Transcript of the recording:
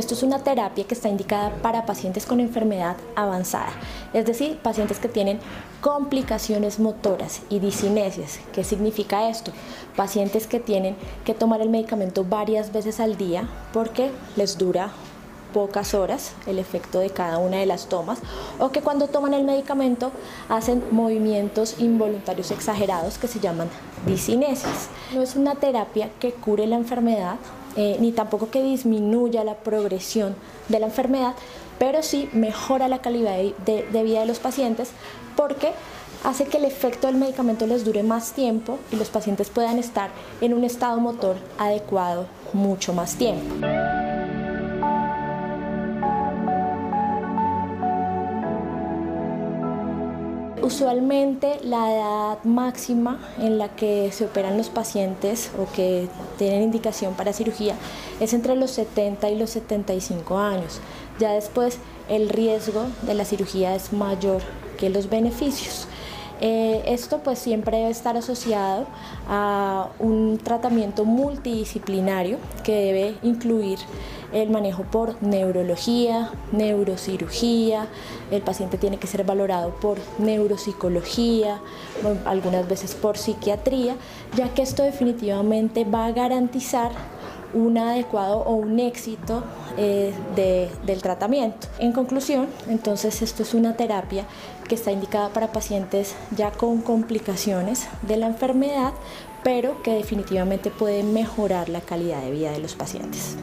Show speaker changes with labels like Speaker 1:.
Speaker 1: Esto es una terapia que está indicada para pacientes con enfermedad avanzada, es decir, pacientes que tienen complicaciones motoras y disinesias. ¿Qué significa esto? Pacientes que tienen que tomar el medicamento varias veces al día porque les dura pocas horas el efecto de cada una de las tomas o que cuando toman el medicamento hacen movimientos involuntarios exagerados que se llaman disinesias. No es una terapia que cure la enfermedad eh, ni tampoco que disminuya la progresión de la enfermedad, pero sí mejora la calidad de vida de los pacientes porque hace que el efecto del medicamento les dure más tiempo y los pacientes puedan estar en un estado motor adecuado mucho más tiempo. Usualmente la edad máxima en la que se operan los pacientes o que tienen indicación para cirugía es entre los 70 y los 75 años. Ya después el riesgo de la cirugía es mayor que los beneficios. Eh, esto pues siempre debe estar asociado a un tratamiento multidisciplinario que debe incluir el manejo por neurología, neurocirugía, el paciente tiene que ser valorado por neuropsicología, algunas veces por psiquiatría, ya que esto definitivamente va a garantizar un adecuado o un éxito eh, del tratamiento. En conclusión, entonces esto es una terapia que está indicada para pacientes ya con complicaciones de la enfermedad, pero que definitivamente puede mejorar la calidad de vida de los pacientes.